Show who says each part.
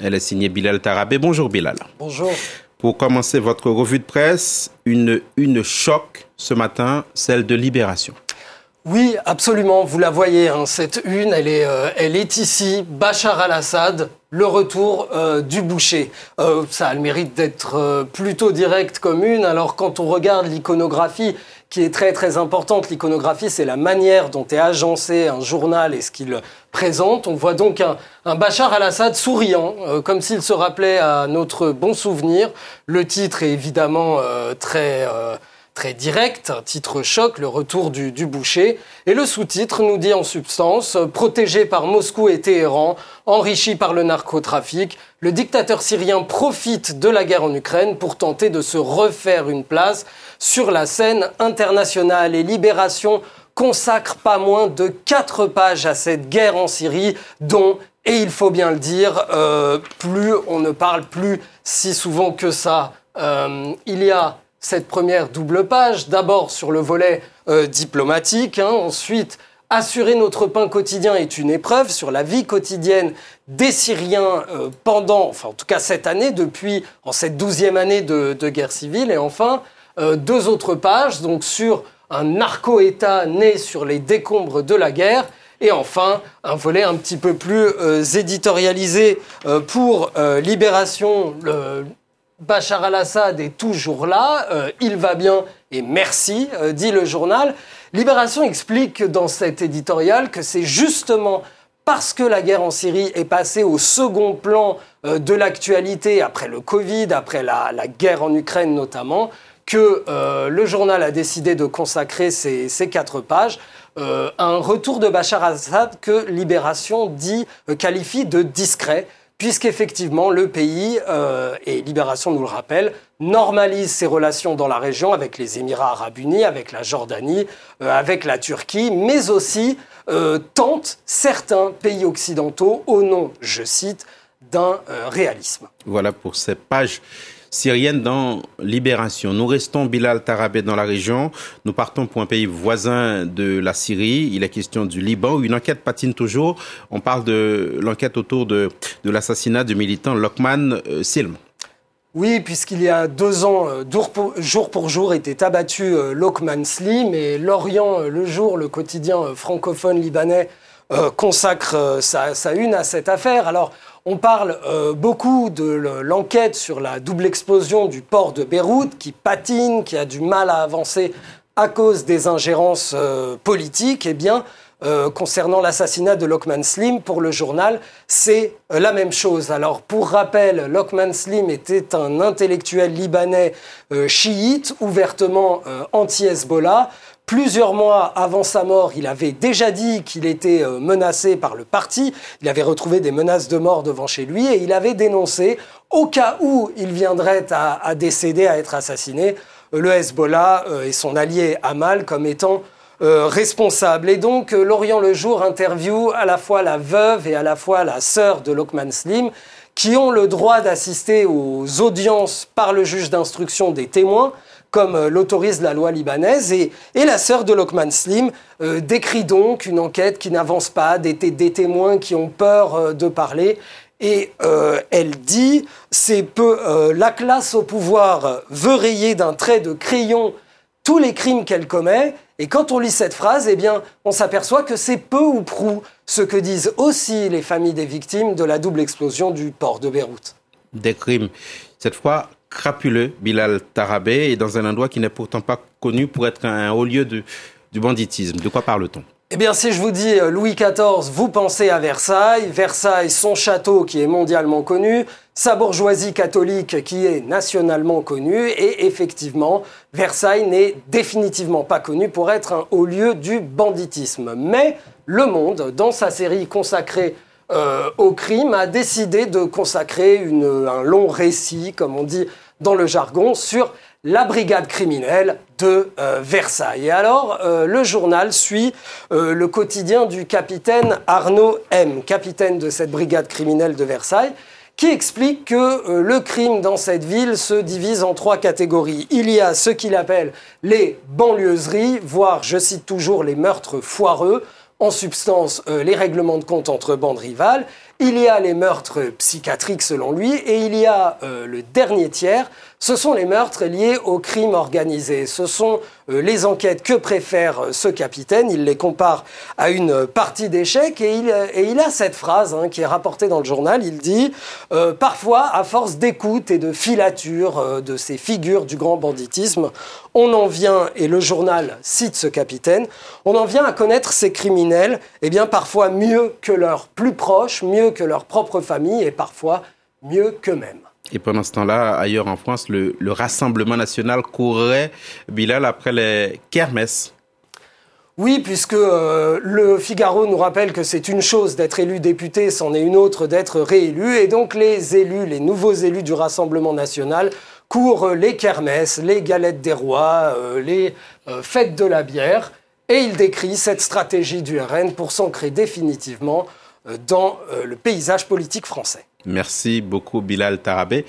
Speaker 1: Elle est signée Bilal Tarabé. Bonjour Bilal.
Speaker 2: Bonjour.
Speaker 1: Pour commencer votre revue de presse, une, une choc ce matin, celle de Libération.
Speaker 2: Oui, absolument. Vous la voyez, hein, cette une, elle est, euh, elle est ici. Bachar al-Assad, le retour euh, du boucher. Euh, ça a le mérite d'être plutôt direct comme une. Alors quand on regarde l'iconographie, qui est très très importante, l'iconographie, c'est la manière dont est agencé un journal et ce qu'il présente. On voit donc un, un Bachar al-Assad souriant, comme s'il se rappelait à notre bon souvenir. Le titre est évidemment très très direct, titre choc, le retour du, boucher. Et le sous-titre nous dit en substance, protégé par Moscou et Téhéran, enrichi par le narcotrafic, le dictateur syrien profite de la guerre en Ukraine pour tenter de se refaire une place sur la scène internationale. Et Libération consacre pas moins de quatre pages à cette guerre en Syrie, dont et il faut bien le dire, euh, plus on ne parle plus si souvent que ça. Euh, il y a cette première double page, d'abord sur le volet euh, diplomatique, hein, ensuite assurer notre pain quotidien est une épreuve sur la vie quotidienne des Syriens euh, pendant, enfin en tout cas cette année, depuis en cette douzième année de, guerre civile, et enfin euh, deux autres pages donc sur un narco-État né sur les décombres de la guerre. Et enfin, un volet un petit peu plus éditorialisé pour Libération, le, Bachar al-Assad est toujours là, euh, il va bien et merci, euh, dit le journal. Libération explique dans cet éditorial que c'est justement parce que la guerre en Syrie est passée au second plan euh, de l'actualité après le Covid, après la, guerre en Ukraine notamment, que le journal a décidé de consacrer ces, quatre pages à un retour de Bachar al-Assad que Libération dit, qualifie de discret puisqu'effectivement le pays, euh, et Libération nous le rappelle, normalise ses relations dans la région avec les Émirats arabes unis, avec la Jordanie, euh, avec la Turquie, mais aussi euh, tente certains pays occidentaux au nom, je cite, d'un réalisme.
Speaker 1: Voilà pour ces pages syrienne dans Libération. Nous restons Bilal Tarabé dans la région. Nous partons pour un pays voisin de la Syrie. Il est question du Liban où une enquête patine toujours. On parle de l'enquête autour de, de l'assassinat du militant Lokman euh, Silm.
Speaker 2: Oui, puisqu'il y a deux ans, euh, jour pour jour, était abattu euh, Lokman Slim et L'Orient, le jour, le quotidien francophone libanais, consacre sa, sa, une à cette affaire. Alors, on parle euh, beaucoup de l'enquête sur la double explosion du port de Beyrouth qui patine, qui a du mal à avancer à cause des ingérences euh, politiques. Eh bien, euh, concernant l'assassinat de Lokman Slim pour le journal, c'est la même chose. Alors, pour rappel, Lokman Slim était un intellectuel libanais chiite, ouvertement anti-Hezbollah. Plusieurs mois avant sa mort, il avait déjà dit qu'il était euh, menacé par le parti. Il avait retrouvé des menaces de mort devant chez lui et il avait dénoncé, au cas où il viendrait à, décéder, à être assassiné, euh, le Hezbollah euh, et son allié Hamal comme étant responsable. Et donc, Lorient Le Jour interview à la fois la veuve et à la fois la sœur de Lokman Slim, qui ont le droit d'assister aux audiences par le juge d'instruction des témoins comme euh, l'autorise la loi libanaise. Et, la sœur de Lokman Slim euh, décrit donc une enquête qui n'avance pas, des, témoins qui ont peur euh, de parler. Et elle dit, c'est peu la classe au pouvoir veut rayer d'un trait de crayon tous les crimes qu'elle commet. Et quand on lit cette phrase, eh bien, on s'aperçoit que c'est peu ou prou ce que disent aussi les familles des victimes de la double explosion du port de Beyrouth.
Speaker 1: Des crimes. Cette fois, crapuleux, Bilal Tarabé, et dans un endroit qui n'est pourtant pas connu pour être un haut lieu du banditisme. De quoi parle-t-on?
Speaker 2: Eh bien, si je vous dis euh, Louis XIV, vous pensez à Versailles. Versailles, son château qui est mondialement connu, sa bourgeoisie catholique qui est nationalement connue, et effectivement, Versailles n'est définitivement pas connu pour être un haut lieu du banditisme. Mais Le Monde, dans sa série consacrée euh, au crime a décidé de consacrer un long récit, comme on dit dans le jargon, sur la brigade criminelle de euh, Versailles. Et alors, euh, le journal suit le quotidien du capitaine Arnaud M, capitaine de cette brigade criminelle de Versailles, qui explique que le crime dans cette ville se divise en trois catégories. Il y a ce qu'il appelle les banlieusseries, voire, je cite toujours, les meurtres foireux, en substance euh, les règlements de compte entre bandes rivales. Il y a les meurtres psychiatriques selon lui et il y a le dernier tiers, ce sont les meurtres liés au crime organisé. Ce sont euh, les enquêtes que préfère euh, ce capitaine. Il les compare à une partie d'échecs et il, et a cette phrase hein, qui est rapportée dans le journal. Il dit euh, Parfois, à force d'écoute et de filature de ces figures du grand banditisme, on en vient, et le journal cite ce capitaine, on en vient à connaître ces criminels, eh bien parfois mieux que leurs plus proches, mieux que leur propre famille et parfois mieux qu'eux-mêmes.
Speaker 1: Et pendant ce temps-là, ailleurs en France, le, Rassemblement national courait, Bilal, après les kermesses.
Speaker 2: Oui, puisque euh, le Figaro nous rappelle que c'est une chose d'être élu député, c'en est une autre d'être réélu. Et donc les élus, les nouveaux élus du Rassemblement national, courent les kermesses, les galettes des rois, euh, les euh, fêtes de la bière. Et il décrit cette stratégie du RN pour s'ancrer définitivement dans le paysage politique français.
Speaker 1: Merci beaucoup Bilal Tarabé.